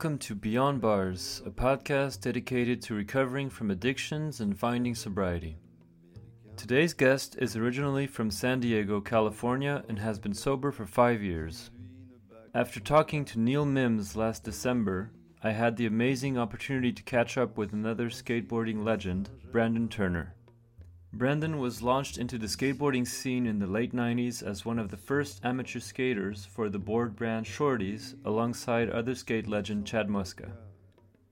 Welcome to Beyond Bars, a podcast dedicated to recovering from addictions and finding sobriety. Today's guest is originally from San Diego, California, and has been sober for five years. After talking to Neil Mims last December, I had the amazing opportunity to catch up with another skateboarding legend, Brandon Turner. Brandon was launched into the skateboarding scene in the late 90s as one of the first amateur skaters for the board brand Shorty's alongside other skate legend Chad Muska.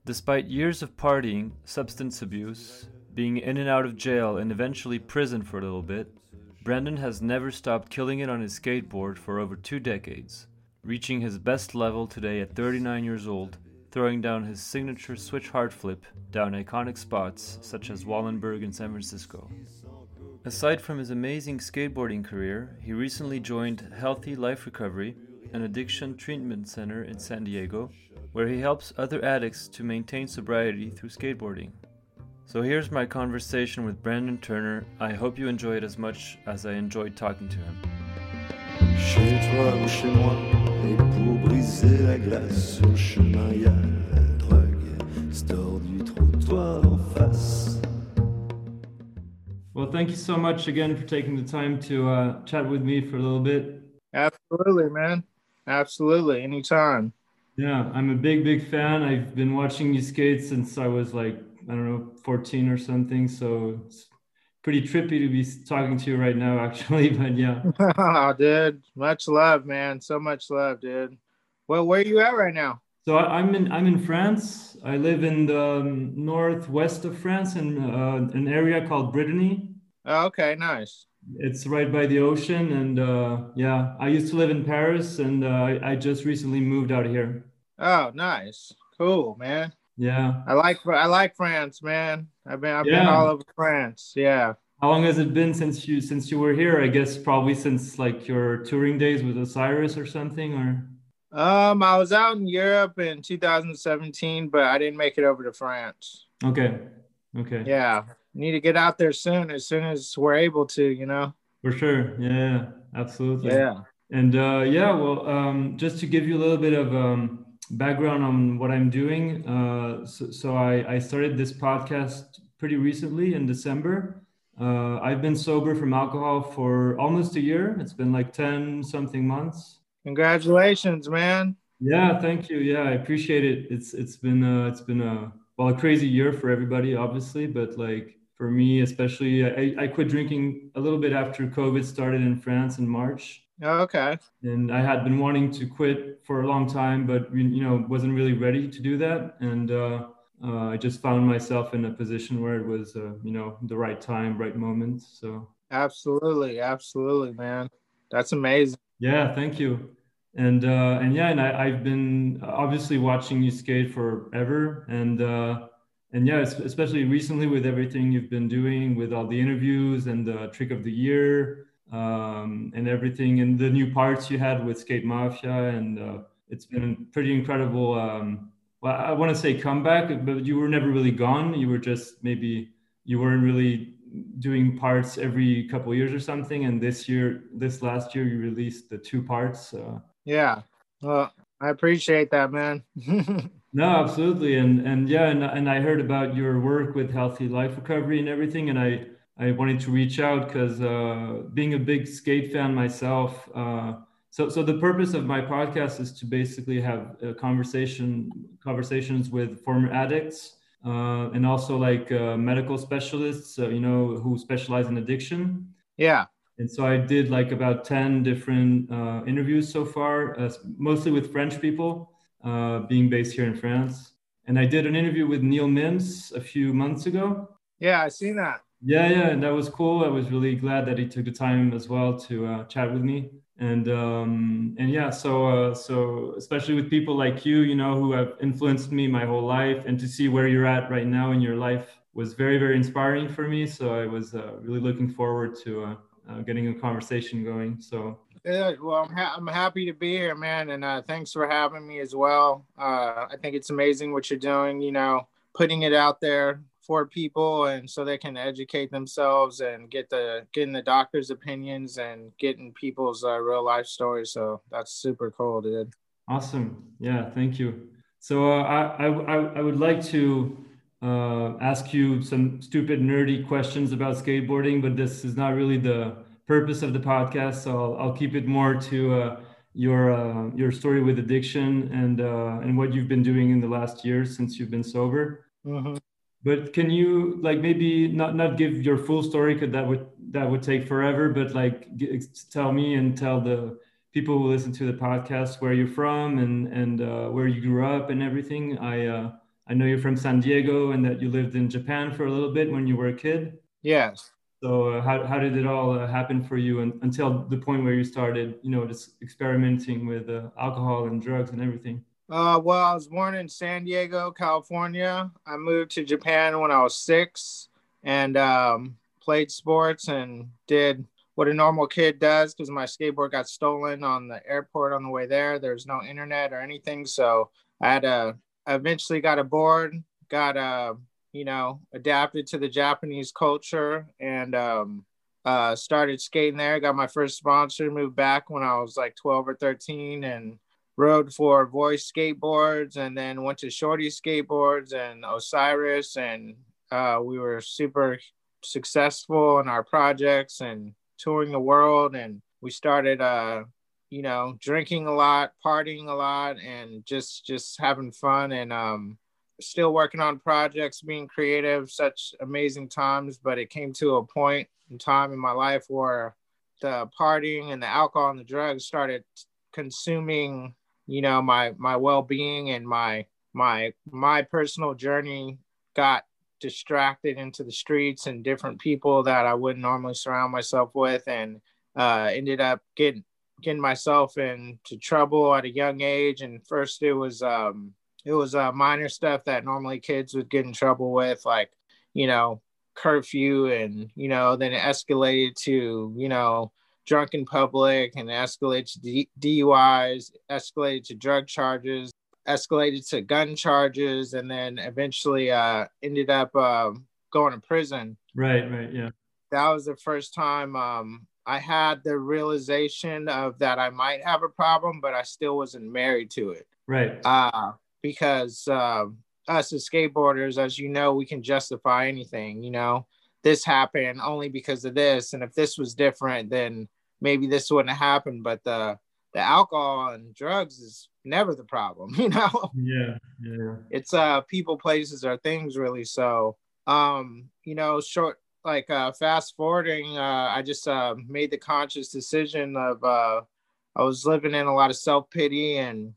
Despite years of partying, substance abuse, being in and out of jail, and eventually prison for a little bit, Brandon has never stopped killing it on his skateboard for over two decades, reaching his best level today at 39 years old throwing down his signature switch hard flip down iconic spots such as Wallenberg in San Francisco. Aside from his amazing skateboarding career, he recently joined Healthy Life Recovery, an addiction treatment center in San Diego, where he helps other addicts to maintain sobriety through skateboarding. So here's my conversation with Brandon Turner. I hope you enjoy it as much as I enjoyed talking to him. Chez toi ou chez moi, et pour briser la glace sur le chemin, y a la drogue, store du trottoir en face. Well, thank you so much again for taking the time to uh, chat with me for a little bit. Absolutely, man. Absolutely, anytime. Yeah, I'm a big, big fan. I've been watching you skate since I was like, I don't know, 14 or something. So it's pretty trippy to be talking to you right now, actually. But yeah. oh, dude, much love, man. So much love, dude. Well, where are you at right now? So I'm in I'm in France. I live in the um, northwest of France in uh, an area called Brittany. Oh, okay, nice. It's right by the ocean, and uh, yeah, I used to live in Paris, and uh, I, I just recently moved out here. Oh, nice, cool, man. Yeah. I like I like France, man. I've been I've yeah. been all over France. Yeah. How long has it been since you since you were here? I guess probably since like your touring days with Osiris or something or um I was out in Europe in 2017, but I didn't make it over to France. Okay. Okay. Yeah. Need to get out there soon as soon as we're able to, you know. For sure. Yeah, absolutely. Yeah. And uh yeah, well um just to give you a little bit of um background on what I'm doing. Uh, so, so I, I, started this podcast pretty recently in December. Uh, I've been sober from alcohol for almost a year. It's been like 10 something months. Congratulations, man. Yeah, thank you. Yeah, I appreciate it. It's it's been uh, it's been a well a crazy year for everybody, obviously, but like for me especially, I, I quit drinking a little bit after COVID started in France in March. Oh, okay. And I had been wanting to quit for a long time, but you know wasn't really ready to do that. And uh, uh, I just found myself in a position where it was, uh, you know, the right time, right moment. So absolutely, absolutely, man, that's amazing. Yeah, thank you. And uh, and yeah, and I, I've been obviously watching you skate forever, and uh, and yeah, especially recently with everything you've been doing, with all the interviews and the trick of the year um, and everything, and the new parts you had with Skate Mafia, and uh, it's been pretty incredible. Um, well, I want to say comeback, but you were never really gone. You were just maybe you weren't really doing parts every couple years or something. And this year, this last year, you released the two parts. Uh, yeah, well, I appreciate that, man. no, absolutely, and and yeah, and and I heard about your work with Healthy Life Recovery and everything, and I I wanted to reach out because uh, being a big skate fan myself. Uh, so, so the purpose of my podcast is to basically have a conversation conversations with former addicts uh, and also like uh, medical specialists, uh, you know, who specialize in addiction. Yeah. And so I did like about ten different uh, interviews so far, mostly with French people, being based here in France. And I did an interview with Neil Mims a few months ago. Yeah, I seen that. Yeah, yeah, and that was cool. I was really glad that he took the time as well to uh, chat with me, and um, and yeah, so uh, so especially with people like you, you know, who have influenced me my whole life, and to see where you're at right now in your life was very very inspiring for me. So I was uh, really looking forward to uh, uh, getting a conversation going. So yeah, well, I'm, ha- I'm happy to be here, man, and uh, thanks for having me as well. I think it's amazing what you're doing. You know, putting it out there for people and so they can educate themselves and get the getting the doctor's opinions and getting people's uh, real life stories so that's super cool dude awesome yeah thank you So uh, I, I I would like to uh, ask you some stupid nerdy questions about skateboarding, but this is not really the purpose of the podcast. So I'll, I'll keep it more to uh, your uh, your story with addiction and uh, and what you've been doing in the last year since you've been sober. Mm-hmm. But can you like maybe not not give your full story because that would that would take forever. But like g- tell me and tell the people who listen to the podcast where you're from and and uh, where you grew up and everything. I uh, I know you're from San Diego and that you lived in Japan for a little bit when you were a kid. Yes. So uh, how, how did it all uh, happen for you and, until the point where you started, you know, just experimenting with uh, alcohol and drugs and everything? Uh, well, I was born in San Diego, California. I moved to Japan when I was six and um, played sports and did what a normal kid does because my skateboard got stolen on the airport on the way there. There's no internet or anything. So I had to eventually got a board, got a, you know, adapted to the Japanese culture and um, uh, started skating there. Got my first sponsor, moved back when I was like 12 or 13 and rode for Voice skateboards and then went to Shorty skateboards and Osiris. And uh, we were super successful in our projects and touring the world. And we started uh, you know, drinking a lot, partying a lot, and just just having fun and um, still working on projects, being creative. Such amazing times, but it came to a point in time in my life where the partying and the alcohol and the drugs started consuming, you know, my my well being and my my my personal journey got distracted into the streets and different people that I wouldn't normally surround myself with and uh, ended up getting getting myself into trouble at a young age. And first, it was um, it was uh, minor stuff that normally kids would get in trouble with, like you know curfew, and you know then it escalated to you know drunk in public, and escalated to DUIs, escalated to drug charges, escalated to gun charges, and then eventually uh, ended up uh, going to prison. Right, right, yeah. That was the first time um, I had the realization of that I might have a problem, but I still wasn't married to it. Right. Uh, because uh, us as skateboarders, as you know, we can justify anything. You know, this happened only because of this, and if this was different, then maybe this wouldn't have happened. But the the alcohol and drugs is never the problem. You know. Yeah. Yeah. It's uh people, places, or things really. So um, you know, short like uh, fast forwarding, uh, I just uh, made the conscious decision of uh, I was living in a lot of self pity and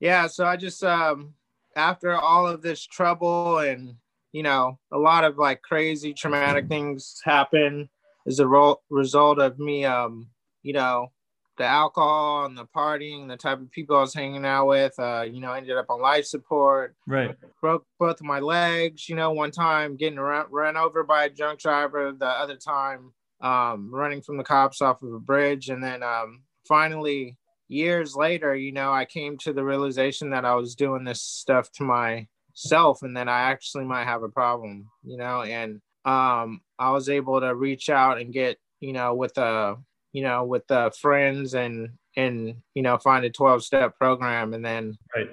yeah, so I just um, after all of this trouble and you know a lot of like crazy traumatic things happen as a ro- result of me um, you know the alcohol and the partying, the type of people I was hanging out with, uh, you know, ended up on life support. Right. Broke both of my legs, you know, one time getting run, run over by a drunk driver, the other time um, running from the cops off of a bridge. And then um, finally, years later, you know, I came to the realization that I was doing this stuff to myself and that I actually might have a problem, you know, and um, I was able to reach out and get, you know, with a you know, with uh, friends and and you know, find a 12 step program, and then right.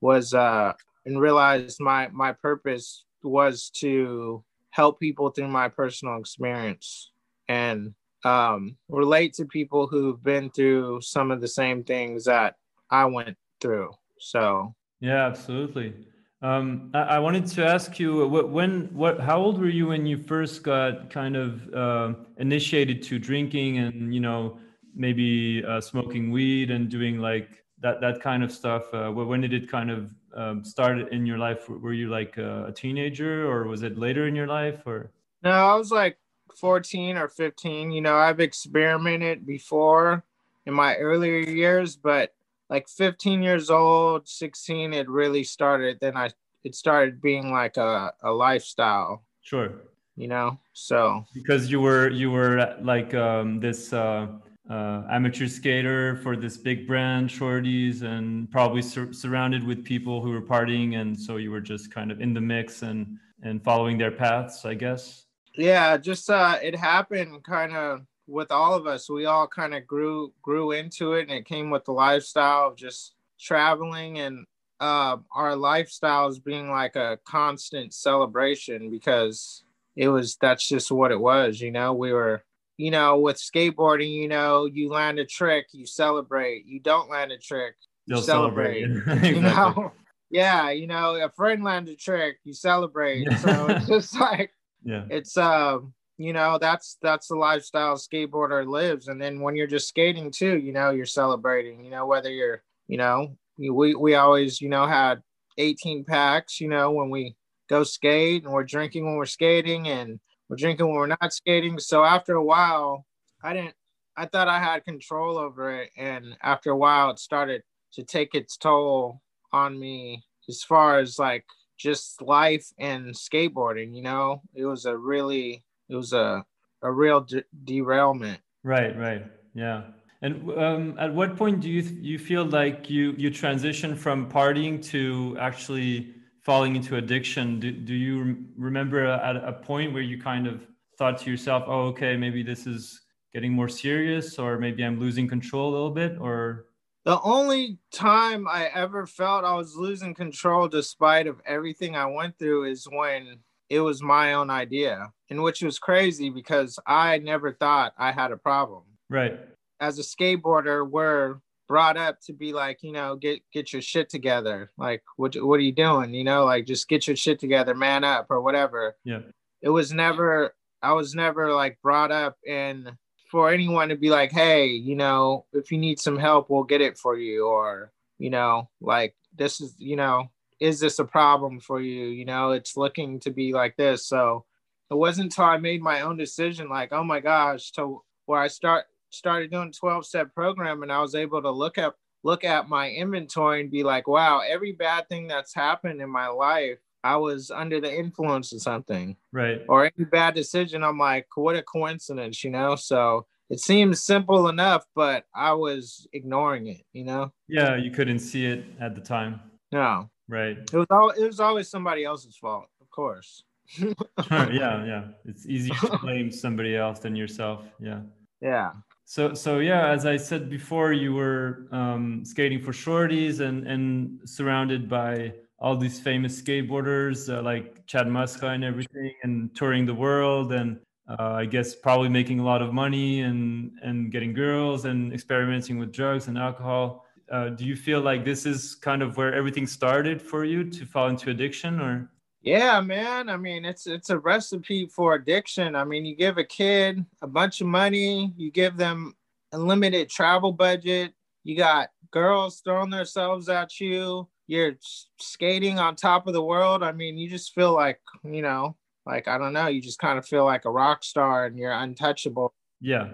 was uh, and realized my my purpose was to help people through my personal experience and um, relate to people who've been through some of the same things that I went through. So yeah, absolutely. Um, I, wanted to ask you what, when, what, how old were you when you first got kind of uh, initiated to drinking and you know maybe uh, smoking weed and doing like that that kind of stuff? Uh, when did it kind of um, start in your life? Were you like a teenager or was it later in your life or? No, I was like 14 or 15. You know, I've experimented before in my earlier years, but like 15 years old 16 it really started then i it started being like a, a lifestyle. Sure. You know so. Because you were you were like um, this uh, uh, amateur skater for this big brand Shorty's and probably sur- surrounded with people who were partying and so you were just kind of in the mix and and following their paths i guess? Yeah just uh it happened kind of with all of us we all kind of grew grew into it and it came with the lifestyle of just traveling and uh, our lifestyles being like a constant celebration because it was that's just what it was you know? We were you know with skateboarding you know you land a trick you celebrate. You don't land a trick you You'll celebrate, exactly. you know? Yeah you know a friend landed a trick you celebrate. So it's just like yeah. it's um you know that's that's the lifestyle skateboarder lives. And then when you're just skating too you know you're celebrating you know whether you're you know we we always you know had 18 packs you know when we go skate and we're drinking when we're skating and we're drinking when we're not skating. So after a while i didn't i thought i had control over it. And after a while it started to take its toll on me as far as like just life and skateboarding you know? It was a really it was a a real de- derailment Right, right. Yeah. And um, at what point do you you feel like you you transition from partying to actually falling into addiction? Do, do you rem- remember at a point where you kind of thought to yourself, "Oh, okay, maybe this is getting more serious, or maybe I'm losing control a little bit," or the only time i ever felt i was losing control despite of everything i went through is when it was my own idea and which was crazy because i never thought i had a problem right? as a skateboarder we're brought up to be like you know get get your shit together like what what are you doing you know like just get your shit together man up or whatever Yeah. it was never i was never like brought up in for anyone to be like hey you know if you need some help we'll get it for you or you know like this is you know is this a problem for you? You know it's looking to be like this. So it wasn't until i made my own decision like oh my gosh to where i start started doing 12 step program and i was able to look at look at my inventory and be like wow every bad thing that's happened in my life i was under the influence of something. Right. or any bad decision i'm like what a coincidence you know? So it seems simple enough but i was ignoring it you know? Yeah, you couldn't see it at the time. no Right. it was all it was always somebody else's fault of course yeah, yeah. It's easier to blame somebody else than yourself. Yeah. yeah So, so yeah, as I said before, you were um, skating for Shorty's and and surrounded by all these famous skateboarders uh, like Chad Muska and everything, and touring the world, and uh, I guess probably making a lot of money and and getting girls and experimenting with drugs and alcohol. Uh, do you feel like this is kind of where everything started for you to fall into addiction, or? Yeah, man. I mean, it's it's a recipe for addiction. I mean, you give a kid a bunch of money, you give them a limited travel budget, you got girls throwing themselves at you, you're skating on top of the world. I mean, you just feel like, you know, like I don't know, you just kind of feel like a rock star and you're untouchable. Yeah,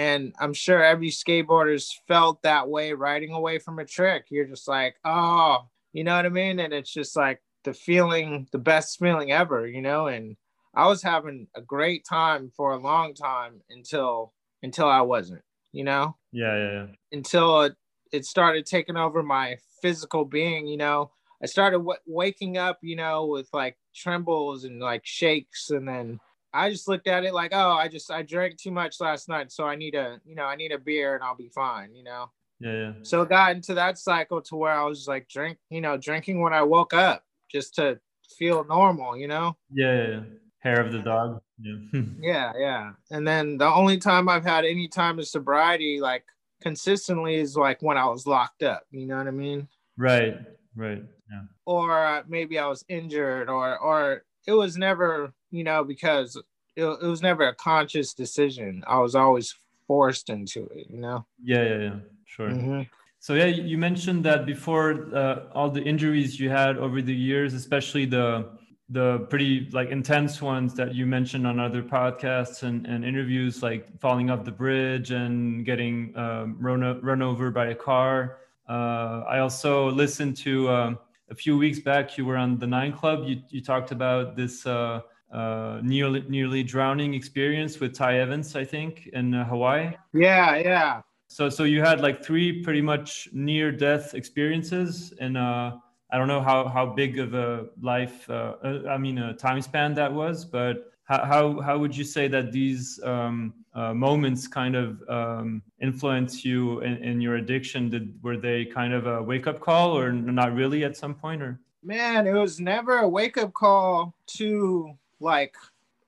And I'm sure every skateboarder's felt that way riding away from a trick. You're just like, oh, you know what I mean? And it's just like the feeling, the best feeling ever, you know? And I was having a great time for a long time until until I wasn't, you know? yeah, yeah, yeah. Until it, it started taking over my physical being, you know? I started w- waking up, you know, with like trembles and like shakes and then I just looked at it like, oh, I just I drank too much last night, so I need a, you know, I need a beer and I'll be fine, you know. Yeah, yeah. So it got into that cycle to where I was like drink, you know, drinking when I woke up just to feel normal, you know. Yeah, yeah, yeah. Hair of the dog. Yeah. Yeah, yeah. And then the only time I've had any time of sobriety, like consistently, is like when I was locked up. You know what I mean? right, right. Yeah. Or maybe I was injured, or or it was never, you know, because it, it was never a conscious decision. I was always forced into it. You know. Yeah, yeah, yeah. Sure. Mhm. So yeah, you mentioned that before uh, all the injuries you had over the years, especially the the pretty like intense ones that you mentioned on other podcasts and, and interviews, like falling off the bridge and getting um, run, run over by a car. Uh, I also listened to um, a few weeks back. You were on the Nine Club. You you talked about this uh, uh, nearly nearly drowning experience with Ty Evans, I think, in uh, Hawaii. Yeah, yeah. So, so you had like three pretty much near death experiences, and uh, I don't know how how big of a life, uh, uh, I mean, a time span that was, but how how, how would you say that these um, uh, moments kind of um, influence you in, in, your addiction? Did were they kind of a wake up call, or not really at some point? Or man, it was never a wake up call to like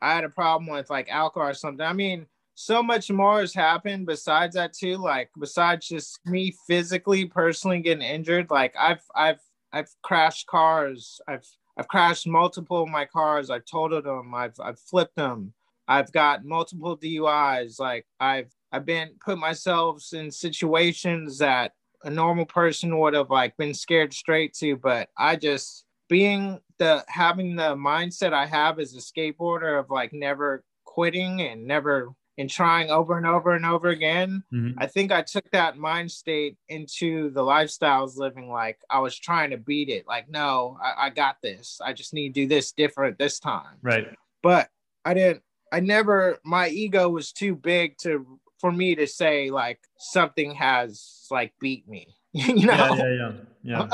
I had a problem with like alcohol or something. I mean, so much more has happened besides that too. Like besides just me physically, personally getting injured. Like I've I've I've crashed cars. I've I've crashed multiple of my cars. I've totaled them. I've I've flipped them. I've got multiple DUIs. Like I've I've been put myself in situations that a normal person would have like been scared straight to, but I just being the having the mindset I have as a skateboarder of like never quitting and never and trying over and over and over again. Mm-hmm. I think I took that mind state into the lifestyles living like I was trying to beat it. Like, no, I, I got this. I just need to do this different this time. Right. But I didn't, I never, my ego was too big to, for me to say like something has like beat me. you know? Yeah, yeah, yeah. Yeah.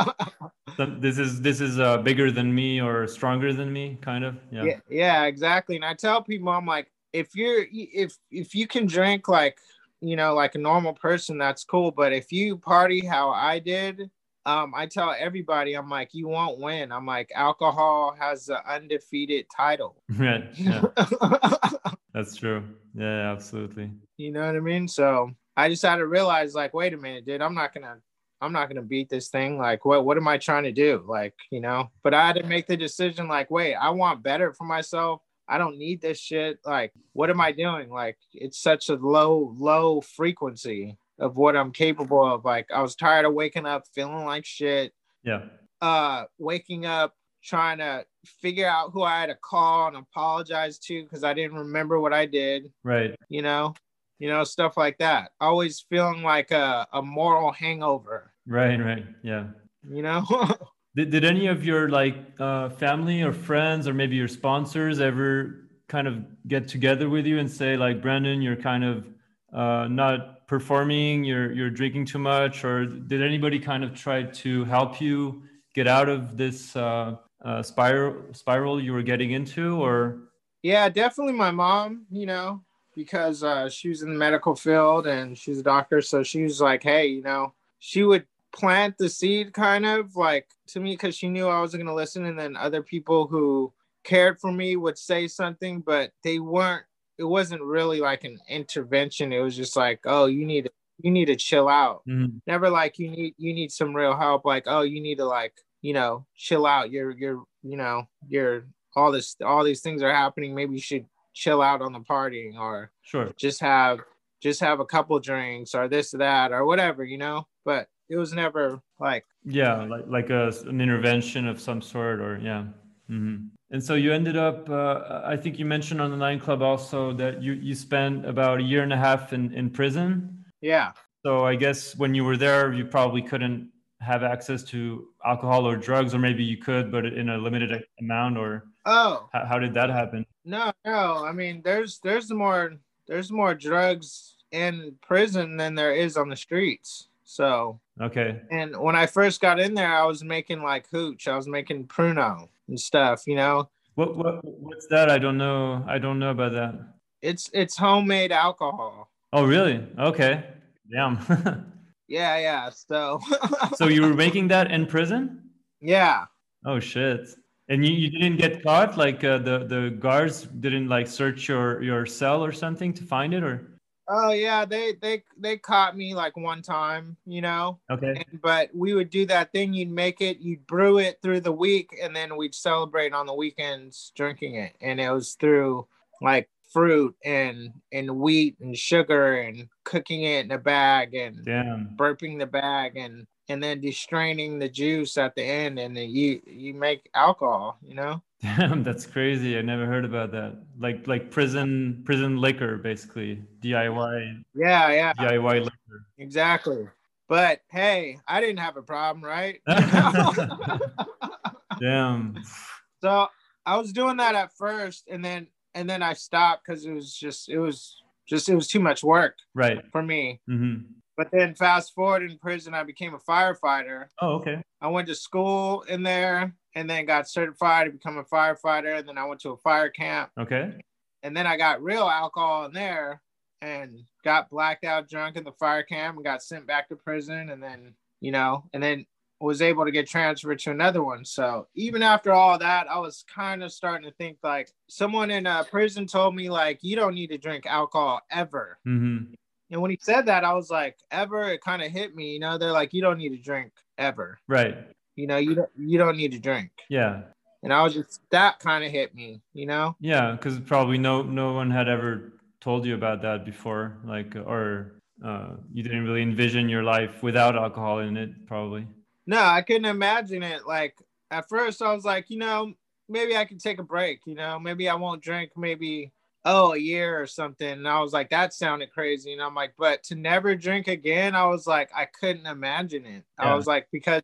this is this is uh, bigger than me or stronger than me, kind of. Yeah. yeah, yeah, exactly. And I tell people, I'm like, if you're if if you can drink like you know like a normal person that's cool but if you party how i did um i tell everybody i'm like you won't win i'm like alcohol has the undefeated title right yeah. that's true yeah absolutely you know what i mean so i just had to realize like wait a minute dude i'm not gonna i'm not gonna beat this thing like what what am i trying to do like you know but i had to make the decision like wait i want better for myself I don't need this shit. Like, what am I doing? Like, it's such a low, low frequency of what I'm capable of. Like, I was tired of waking up feeling like shit. Yeah. Uh, waking up trying to figure out who I had to call and apologize to because I didn't remember what I did. Right. You know, you know, stuff like that. Always feeling like a, a moral hangover. Right, right. Yeah. You know? Did, did any of your like uh, family or friends or maybe your sponsors ever kind of get together with you and say like Brandon, you're kind of uh, not performing, you're you're drinking too much, or did anybody kind of try to help you get out of this uh, uh, spiral spiral you were getting into, or? Yeah, definitely my mom. You know, because uh, she was in the medical field and she's a doctor, so she was like, hey, you know, she would plant the seed kind of like to me because she knew I wasn't going to listen. And then other people who cared for me would say something, but they weren't, it wasn't really like an intervention. It was just like, oh, you need to, you need to chill out. Mm-hmm. Never like you need, you need some real help. Like, oh, you need to like, you know, chill out. You're, you're, you know, you're all this, all these things are happening. Maybe you should chill out on the partying or sure. just have, just have a couple drinks or this or that or whatever, you know, but it was never like yeah like like a, an intervention of some sort or yeah. Mm-hmm. and so you ended up uh, i think you mentioned on the nine club also that you you spent about a year and a half in in prison. Yeah. So i guess when you were there you probably couldn't have access to alcohol or drugs or maybe you could but in a limited amount or oh how, how did that happen no no i mean there's there's more there's more drugs in prison than there is on the streets so okay. And when I first got in there, I was making like hooch. I was making pruno and stuff. You know. What what what's that? I don't know. I don't know about that. It's it's homemade alcohol. Oh really? Okay. Damn. yeah, yeah. So. so you were making that in prison? Yeah. Oh shit. And you, you didn't get caught? Like uh, the the guards didn't like search your your cell or something to find it, or? Oh yeah, they they they caught me like one time, you know. Okay. And, but we would do that thing. You'd make it, you'd brew it through the week, and then we'd celebrate on the weekends drinking it. And it was through like fruit and and wheat and sugar and cooking it in a bag and Damn. burping the bag and and then destraining the juice at the end and then you you make alcohol you know Damn, that's crazy. I never heard about that. Like like prison prison liquor, basically DIY. Yeah, yeah. DIY liquor. Exactly. But hey, I didn't have a problem, right? Damn. So I was doing that at first, and then and then I stopped because it was just it was just it was too much work. Right. For me. Mm-hmm. But then fast forward in prison, I became a firefighter. Oh, okay. I went to school in there and then got certified to become a firefighter. And then I went to a fire camp. Okay. And then I got real alcohol in there. and got blacked out drunk in the fire camp and got sent back to prison and then you know and then was able to get transferred to another one so even after all that i was kind of starting to think like someone in a prison told me like you don't need to drink alcohol ever Mm-hmm. And when he said that i was like ever it kind of hit me you know they're like you don't need to drink ever Right. you know you don't you don't need to drink Yeah. and i was just that kind of hit me you know Yeah, because probably no no one had ever told you about that before, like, or uh, you didn't really envision your life without alcohol in it, probably. No, I couldn't imagine it. Like at first, I was like, you know, maybe I can take a break. You know, maybe I won't drink. Maybe oh, a year or something. And I was like, that sounded crazy. And I'm like, but to never drink again, I was like, I couldn't imagine it. I was like, because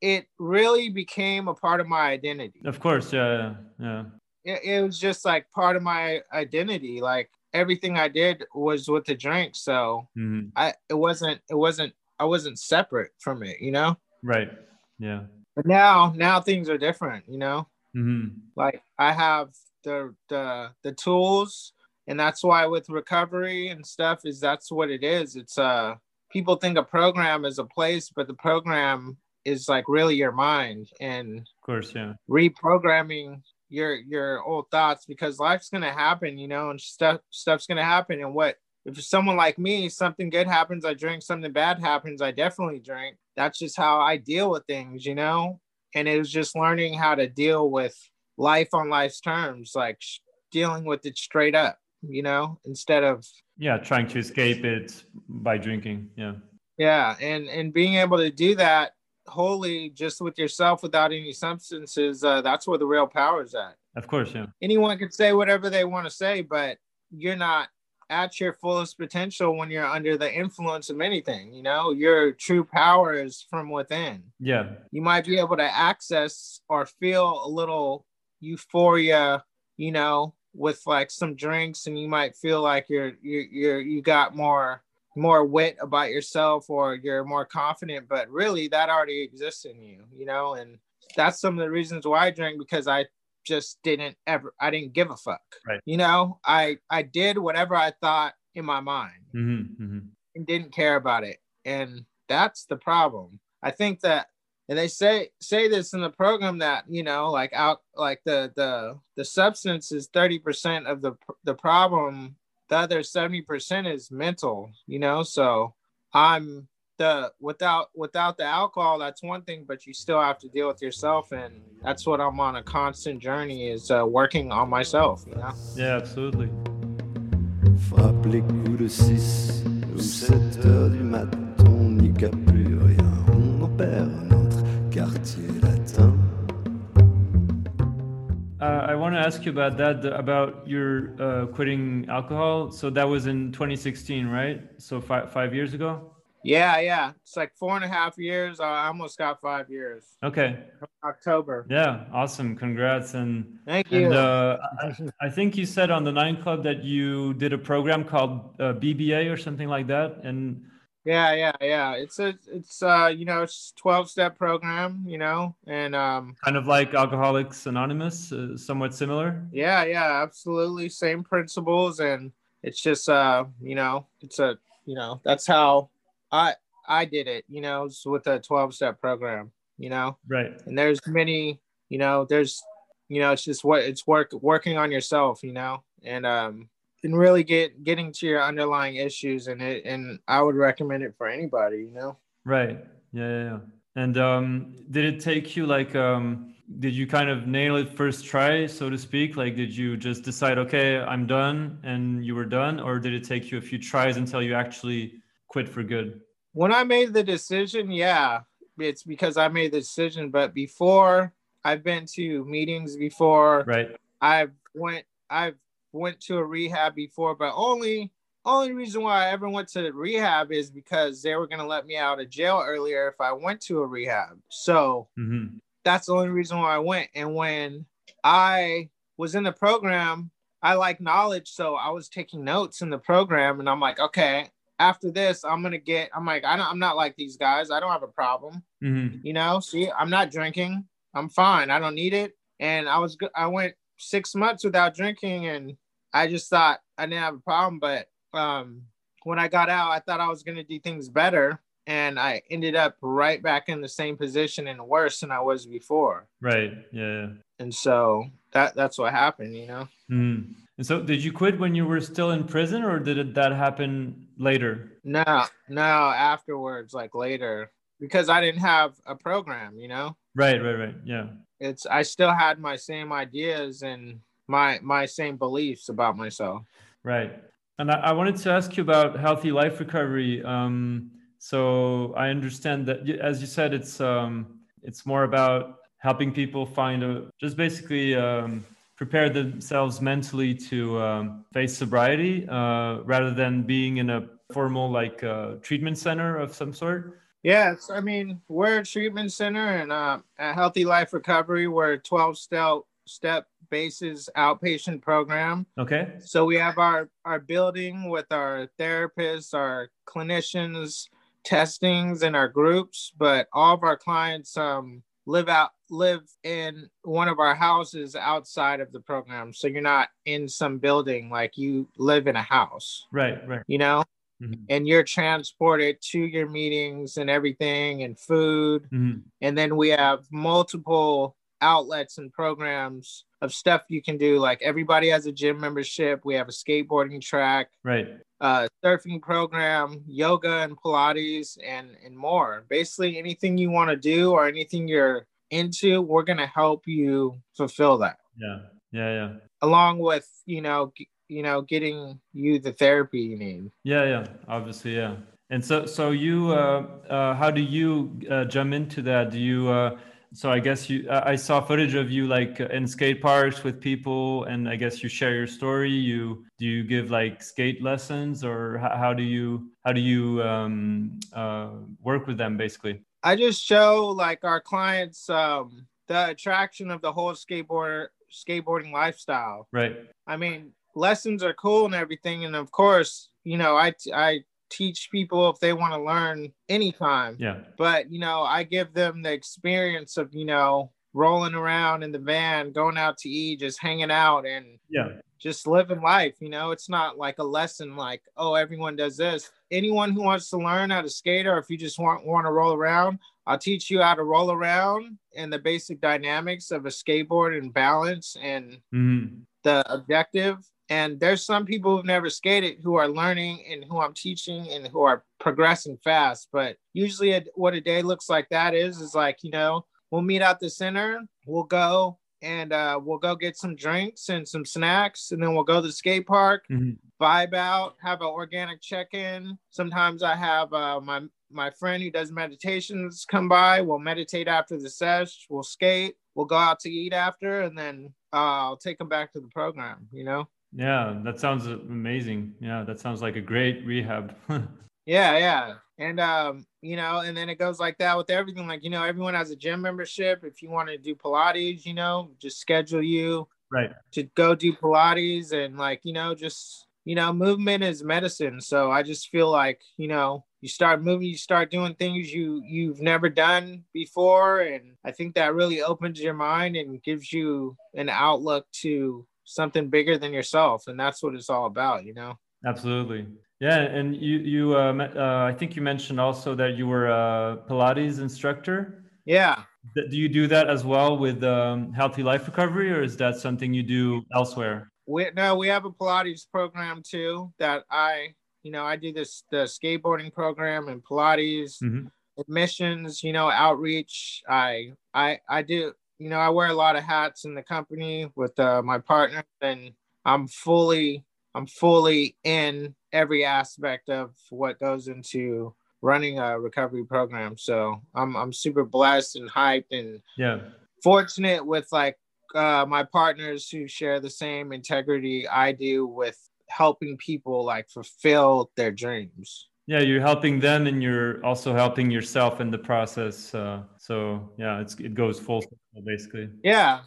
it really became a part of my identity. Of course, yeah, yeah, It, it was just like part of my identity. Like everything I did was with the drink. So yeah. hmm I it wasn't it wasn't I wasn't separate from it, you know. Right. Yeah. But now now things are different, you know. hmm like i have the the the tools and that's why with recovery and stuff is that's what it is. It's uh people think a program is a place but the program is like really your mind and Of course, yeah. reprogramming your your old thoughts because life's gonna happen you know and stuff stuff's gonna happen. And what if someone like me something good happens i drink. Something bad happens i definitely drink. That's just how i deal with things you know? And it was just learning how to deal with life on life's terms like sh- dealing with it straight up you know instead of Yeah, trying to escape it by drinking. Yeah. yeah and and being able to do that wholly just with yourself without any substances uh, that's where the real power is at Of course, yeah. anyone can say whatever they want to say, but you're not at your fullest potential when you're under the influence of anything. You know, your true power is from within. Yeah. You might be able to access or feel a little euphoria, you know, with like some drinks, and you might feel like you're you're, you're you got more more wit about yourself or you're more confident but really that already exists in you you know? And that's some of the reasons why i drink because i just didn't ever i didn't give a fuck Right. you know? I i did whatever i thought in my mind. Hmm hmm and didn't care about it. And that's the problem. I think that and they say say this in the program that you know like out like the the the substance is 30% of the the problem the other 70% is mental you know so i'm the without without the alcohol that's one thing but you still have to deal with yourself and that's what i'm on a constant journey is uh, working on myself you know Yeah, absolutely. Frappe les coups de 6 ou 7 heures du matin, on n'y capte plus rien. On en perd notre quartier latin. Uh, I want to ask you about that, about your uh, quitting alcohol. So that was in 2016, right? So five five years ago. yeah yeah it's like four and a half years i almost got five years Okay. october Yeah. Awesome. Congrats. And thank you and uh, I, I think you said on the Nine Club that you did a program called uh, BBA or something like that. And Yeah, yeah, yeah. It's a it's uh you know it's 12 step program, you know, and um kind of like Alcoholics Anonymous, uh, somewhat similar. yeah, yeah, absolutely same principles and it's just uh you know, it's a you know, that's how I I did it, you know, with a 12 step program, you know. Right. And there's many, you know, there's you know, it's just what it's work working on yourself, you know, and um and really get getting to your underlying issues and it and I would recommend it for anybody, you know. Right. Yeah. Yeah. yeah. And um, did it take you like, um, did you kind of nail it first try, so to speak? Like, did you just decide, okay, I'm done, and you were done, or did it take you a few tries until you actually quit for good? when I made the decision, yeah, it's because I made the decision. But before, I've been to meetings before. Right. I've went I've went to a rehab before, but only only reason why I ever went to rehab is because they were gonna let me out of jail earlier if I went to a rehab. So hmm that's the only reason why I went. And when I was in the program, I like knowledge, so I was taking notes in the program, and I'm like, okay, after this, I'm gonna get. I'm like, I don't, I'm not like these guys. I don't have a problem, hmm you know. See, I'm not drinking. I'm fine. I don't need it. And I was, I went six months without drinking, and I just thought I didn't have a problem. But um, when I got out, I thought I was going to do things better. And I ended up right back in the same position and worse than I was before. Right. Yeah. And so that that's what happened, you know. Mm. And so, did you quit when you were still in prison, or did that happen later? No, no, afterwards, like later, because I didn't have a program, you know. Right, right, right. Yeah. It's I still had my same ideas and my my same beliefs about myself. Right. And I, I wanted to ask you about healthy life recovery. Um, so I understand that, as you said, it's um, it's more about helping people find a just basically um, prepare themselves mentally to um, face sobriety uh, rather than being in a formal like uh, treatment center of some sort. Yes, I mean we're a treatment center and uh, a healthy life recovery. We're a twelve step step basis outpatient program. Okay. So we have our our building with our therapists, our clinicians, testings, and our groups. But all of our clients um, live out live in one of our houses outside of the program. So you're not in some building like you live in a house. Right. Right. You know. Mm-hmm. and you're transported to your meetings and everything and food mm-hmm. and then we have multiple outlets and programs of stuff you can do. Like everybody has a gym membership. We have a skateboarding track right. uh surfing program yoga and pilates and and more. Basically anything you want to do or anything you're into we're going to help you fulfill that. Yeah. Yeah yeah. Along with you know you know getting you the therapy you need. Yeah yeah. Obviously yeah. And so so you uh, uh how do you uh, jump into that? Do you uh so i guess you i saw footage of you like in skate parks with people and i guess you share your story. You do you give like skate lessons or how, how do you how do you um uh work with them basically? I just show like our clients um the attraction of the whole skateboarder skateboarding lifestyle. Right. I mean lessons are cool and everything. And of course, you know, I I teach people if they want to learn anytime. Yeah. But you know, I give them the experience of you know rolling around in the van, going out to eat, just hanging out, and yeah, just living life. You know, it's not like a lesson like oh everyone does this. Anyone who wants to learn how to skate, or if you just want want to roll around, I'll teach you how to roll around and the basic dynamics of a skateboard and balance and mm-hmm. The objective and there's some people who've never skated who are learning and who I'm teaching and who are progressing fast. But usually, a, what a day looks like that is is like you know we'll meet at the center, we'll go and uh, we'll go get some drinks and some snacks, and then we'll go to the skate park, mm-hmm. vibe out, have an organic check-in. Sometimes I have uh, my my friend who does meditations come by. We'll meditate after the sesh. We'll skate. We'll go out to eat after, and then I'll take them back to the program. You know. Yeah, that sounds amazing. Yeah, that sounds like a great rehab. yeah, yeah. And um, you know, and then it goes like that with everything. Like, you know, everyone has a gym membership. If you want to do Pilates, you know, just schedule you right to go do Pilates and like, you know, just you know, movement is medicine. So I just feel like, you know, you start moving, you start doing things you you've never done before. And I think that really opens your mind and gives you an outlook to something bigger than yourself. And that's what it's all about you know? Absolutely. Yeah and you you uh, uh, i think you mentioned also that you were a pilates instructor. Yeah. Do you do that as well with um, healthy life recovery or is that something you do elsewhere? We no we have a pilates program too that i you know i do this the skateboarding program and pilates mm-hmm. admissions you know outreach i i i do you know, I wear a lot of hats in the company with uh, my partner, and I'm fully, I'm fully in every aspect of what goes into running a recovery program. So I'm, I'm super blessed and hyped and yeah, fortunate with like uh, my partners who share the same integrity I do with helping people like fulfill their dreams. Yeah you're helping them and you're also helping yourself in the process uh, so yeah it's it goes full circle basically. Yeah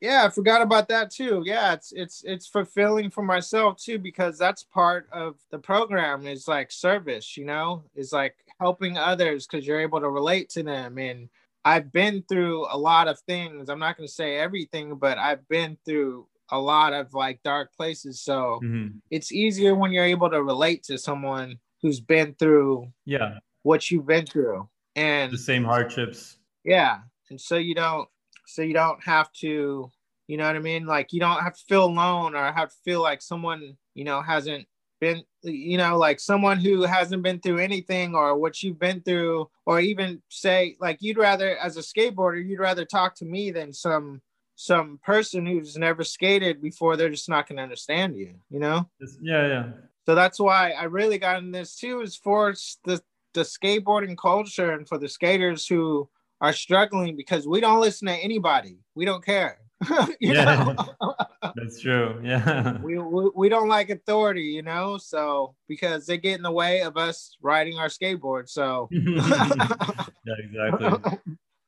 yeah i forgot about that too. Yeah it's it's it's fulfilling for myself too because that's part of the program is like service you know? Is like helping others because you're able to relate to them. And i've been through a lot of things. I'm not going to say everything but i've been through a lot of like dark places. So Mhm. it's easier when you're able to relate to someone who's been through Yeah, what you've been through. And the same hardships. yeah. And so you don't so you don't have to, you know what I mean? Like you don't have to feel alone or have to feel like someone, you know, hasn't been you know, like someone who hasn't been through anything or what you've been through, or even say like you'd rather as a skateboarder, you'd rather talk to me than some some person who's never skated before they're just not gonna understand you, you know? Yeah, yeah. so that's why I really got in this too, is for the the skateboarding culture and for the skaters who are struggling because we don't listen to anybody. We don't care. you Yeah. know? That's true. Yeah. we, we we don't like authority, you know. So because they get in the way of us riding our skateboard. So yeah, exactly.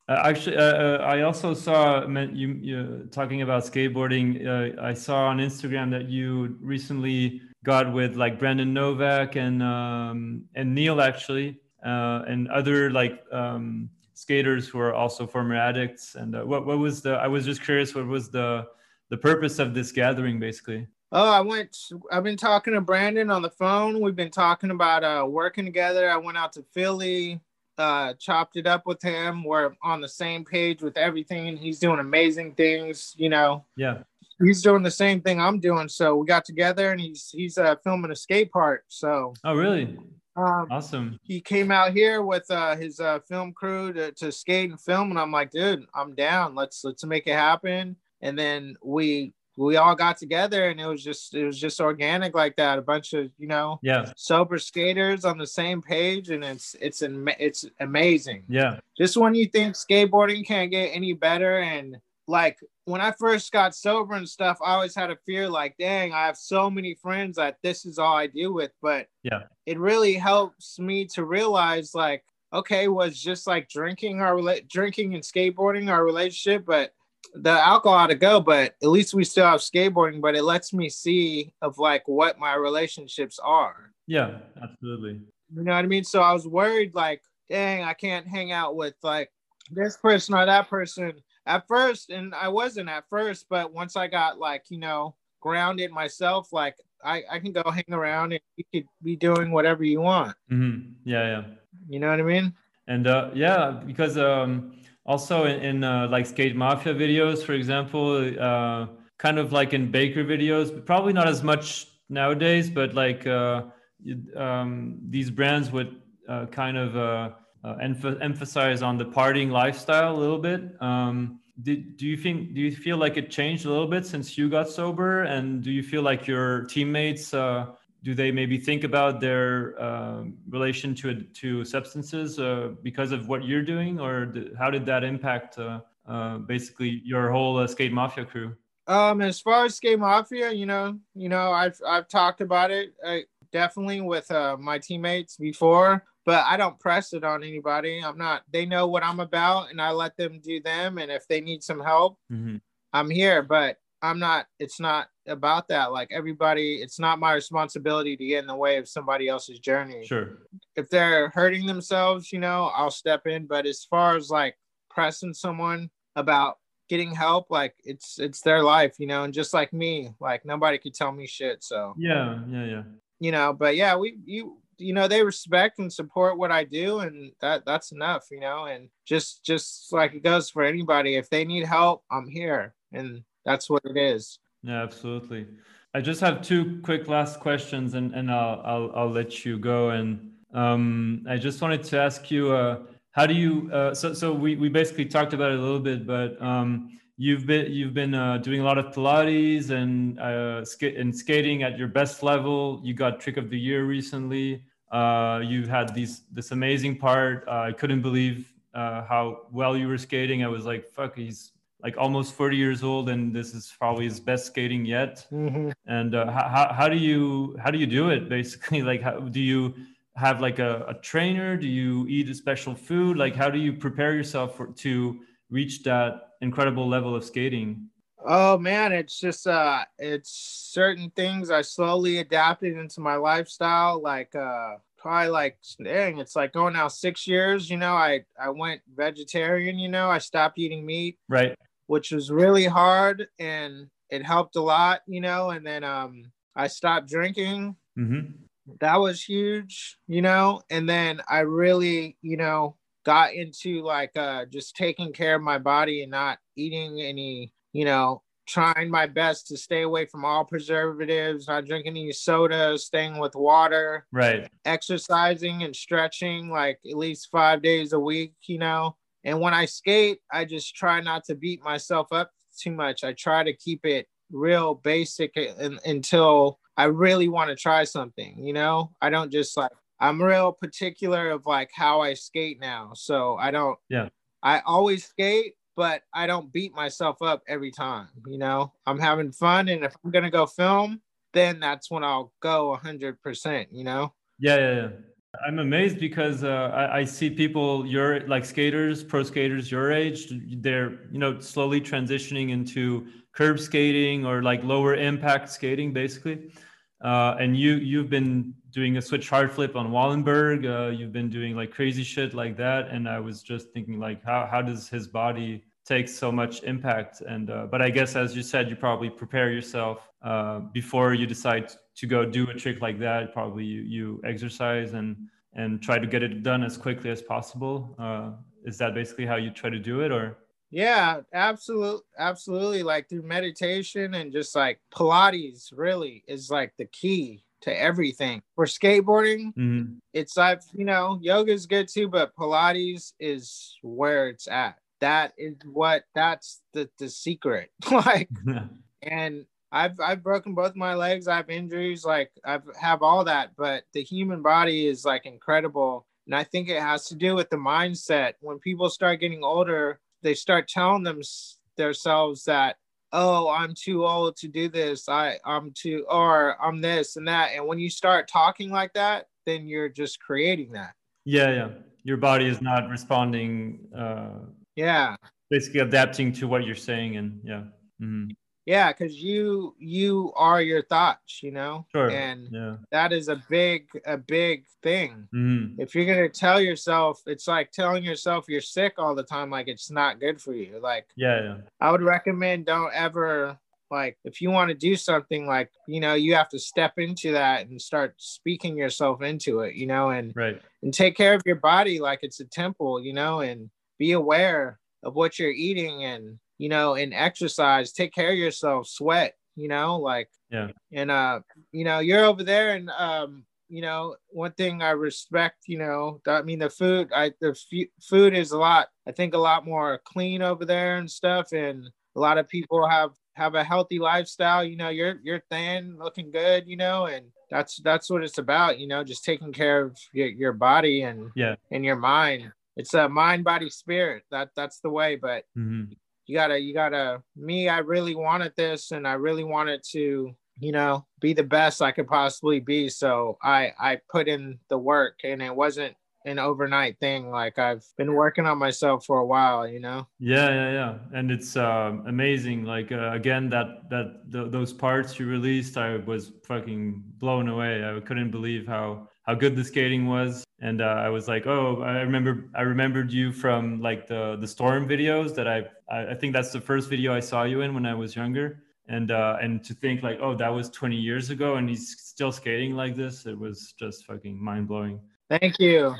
Uh, actually, uh, uh, I also saw you, you talking about skateboarding. Uh, I saw on Instagram that you recently got with like Brandon Novak and um, and Neil actually, uh, and other like um, skaters who are also former addicts. And uh, what what was the? I was just curious. What was the the purpose of this gathering, basically? Oh, I went. I've been talking to Brandon on the phone. We've been talking about working together. I went out to Philly, uh, chopped it up with him. We're on the same page with everything. He's doing amazing things. You know, Yeah. he's doing the same thing I'm doing. So we got together, and he's he's uh, filming a skate park. So Oh, really? um, Awesome. he came out here with uh, his uh, film crew to, to skate and film, and I'm like, dude, I'm down. Let's let's make it happen. And then we we all got together, and it was just it was just organic like that. A bunch of you know Yeah. sober skaters on the same page, and it's it's ama- it's amazing. Yeah. Just when you think skateboarding can't get any better, and like when I first got sober and stuff, I always had a fear like, dang, I have so many friends that this is all I deal with. But Yeah. it really helps me to realize like, okay, was just like drinking our drinking and skateboarding our relationship, but the alcohol to go, but at least we still have skateboarding, but it lets me see of like what my relationships are. Yeah. Absolutely. You know what I mean? So I was worried, like, dang, I can't hang out with like this person or that person at first. And I wasn't at first, but once I got like, you know, grounded myself, like I, I can go hang around and you could be doing whatever you want. hmm Yeah. Yeah. You know what I mean? And uh, yeah, because um, also in, in uh, like skate mafia videos, for example, uh, kind of like in baker videos, probably not as much nowadays, but like uh, um, these brands would uh, kind of uh, uh, emph- emphasize on the partying lifestyle a little bit. Um, did, do you think do you feel like it changed a little bit since you got sober and do you feel like your teammates do they maybe think about their um relation to to substances uh, because of what you're doing or th- how did that impact uh, uh, basically your whole uh, skate mafia crew Um, as far as skate mafia, you know, you know, I've I've talked about it uh, definitely with uh, my teammates before, but I don't press it on anybody. I'm not. They know what I'm about, and I let them do them. And if they need some help, mm-hmm. I'm here. But I'm not. It's not about that. Like everybody, it's not my responsibility to get in the way of somebody else's journey. sure If they're hurting themselves, you know, I'll step in. But as far as like pressing someone about getting help like it's it's their life you know and just like me like nobody could tell me shit so yeah yeah yeah you know but yeah we you you know they respect and support what i do and that that's enough you know and just just like it goes for anybody if they need help i'm here and that's what it is Yeah, absolutely. I just have two quick last questions, and and I'll I'll, I'll let you go. And um, I just wanted to ask you, uh, how do you? Uh, so so we we basically talked about it a little bit, but um, you've been you've been uh, doing a lot of Pilates and uh, sk- and skating at your best level. You got Trick of the Year recently. Uh, you had these this amazing part. Uh, I couldn't believe how well you were skating. I was like, fuck, he's like almost 40 years old and this is probably his best skating yet. Mm-hmm. and uh, how, how do you how do you do it basically? Like how do you have like a, a trainer? Do you eat a special food? Like how do you prepare yourself for, to reach that incredible level of skating? Oh man it's just uh it's certain things i slowly adapted into my lifestyle like uh probably like dang it's like going now six years you know i i went vegetarian you know i stopped eating meat. Right which was really hard and it helped a lot, you know. And then um, I stopped drinking. Mm-hmm. That was huge, you know. And then I really, you know, got into like uh, just taking care of my body and not eating any, you know, trying my best to stay away from all preservatives, not drinking any sodas, staying with water, Right. exercising and stretching like at least five days a week, you know. And when I skate, I just try not to beat myself up too much. I try to keep it real basic and, until I really want to try something, you know. I don't just like I'm real particular of like how I skate now. So I don't Yeah. I always skate, but I don't beat myself up every time, you know. I'm having fun and if I'm gonna go film, then that's when I'll go hundred percent, you know. Yeah, yeah, yeah. I'm amazed because uh, I, I see people your like skaters, pro skaters your age, they're you know slowly transitioning into curb skating or like lower impact skating, basically. Uh, and you you've been doing a switch hard flip on Wallenberg. Uh, you've been doing like crazy shit like that. And I was just thinking like, how how does his body take so much impact? And uh, but I guess as you said, you probably prepare yourself uh, before you decide to go do a trick like that. Probably you you exercise and and try to get it done as quickly as possible. Uh, is that basically how you try to do it, or? Yeah, absolutely, absolutely. Like through meditation and just like Pilates, really is like the key to everything. For skateboarding, Mhm. it's like you know, yoga is good too, but Pilates is where it's at. That is what that's the the secret. like, and I've I've broken both my legs. I have injuries. Like I've have all that, but the human body is like incredible. And I think it has to do with the mindset. When people start getting older, they start telling them themselves that, oh, I'm too old to do this. I I'm too or I'm this and that. And when you start talking like that, then you're just creating that. yeah, yeah. Your body is not responding. Uh, Yeah. basically adapting to what you're saying, and yeah. Mhm. Yeah, because you you are your thoughts, you know? Sure. And yeah. that is a big, a big thing. Mhm. if you're gonna tell yourself it's like telling yourself you're sick all the time like it's not good for you like Yeah, yeah. i would recommend don't ever like if you want to do something like you know you have to step into that and start speaking yourself into it you know and Right. and take care of your body like it's a temple you know and be aware of what you're eating and you know and exercise. Take care of yourself. Sweat you know like Yeah. and uh you know you're over there and um you know one thing i respect you know i mean the food i the f- food is a lot i think a lot more clean over there and stuff. And a lot of people have have a healthy lifestyle. You know you're you're thin looking good you know and that's that's what it's about you know just taking care of your, your body and Yeah. and your mind it's a mind body spirit that that's the way but hmm you gotta you gotta me i really wanted this and i really wanted to you know be the best i could possibly be so i i put in the work and it wasn't an overnight thing like i've been working on myself for a while you know Yeah, yeah, yeah. And it's um, amazing. Like uh, again, that that th- those parts you released, I was fucking blown away. I couldn't believe how how good the skating was. And uh, I was like, oh, I remember I remembered you from like the the storm videos that I I I think that's the first video I saw you in when I was younger. And uh, and to think like, oh, that was 20 years ago, and he's still skating like this. It was just fucking mind blowing. thank you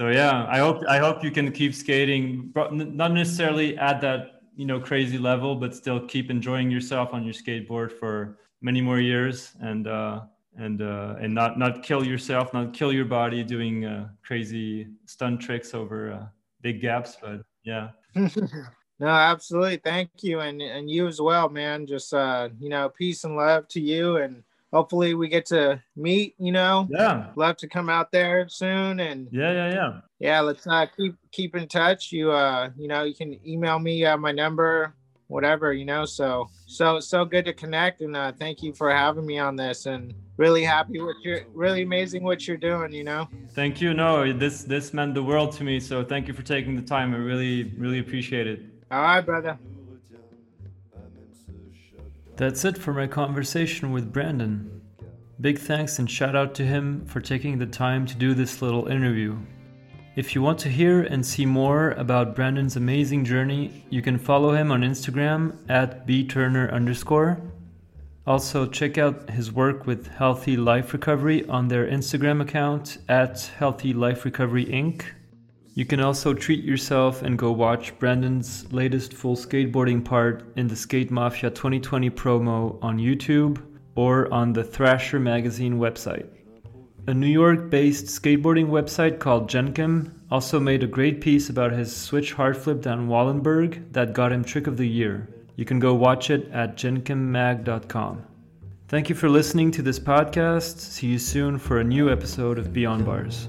So yeah, I hope I hope you can keep skating, not necessarily at that you know crazy level, but still keep enjoying yourself on your skateboard for many more years, and uh, and uh, and not not kill yourself, not kill your body doing uh, crazy stunt tricks over uh, big gaps. But yeah, no absolutely. Thank you. And and you as well man. Just uh you know peace and love to you. And hopefully we get to meet you know. Yeah, love to come out there soon. And yeah, yeah, yeah. yeah let's uh keep keep in touch. You uh you know you can email me. Uh, my number whatever you know so so so good to connect and uh thank you for having me on this and really happy what you're really amazing what you're doing you know Thank you. No, this this meant the world to me. So thank you for taking the time. I really really appreciate it. all right brother That's it for my conversation with Brandon. Big thanks and shout out to him for taking the time to do this little interview. If you want to hear and see more about Brandon's amazing journey, you can follow him on Instagram at bturner underscore. Also, check out his work with Healthy Life Recovery on their Instagram account at Healthy Life Recovery Inc. You can also treat yourself and go watch Brandon's latest full skateboarding part in the Skate Mafia 2020 promo on YouTube or on the Thrasher magazine website. A New York based skateboarding website called Jenkem also made a great piece about his switch hard flip down Wallenberg that got him Trick of the Year. You can go watch it at jenkemmag.com. Thank you for listening to this podcast. See you soon for a new episode of Beyond Bars.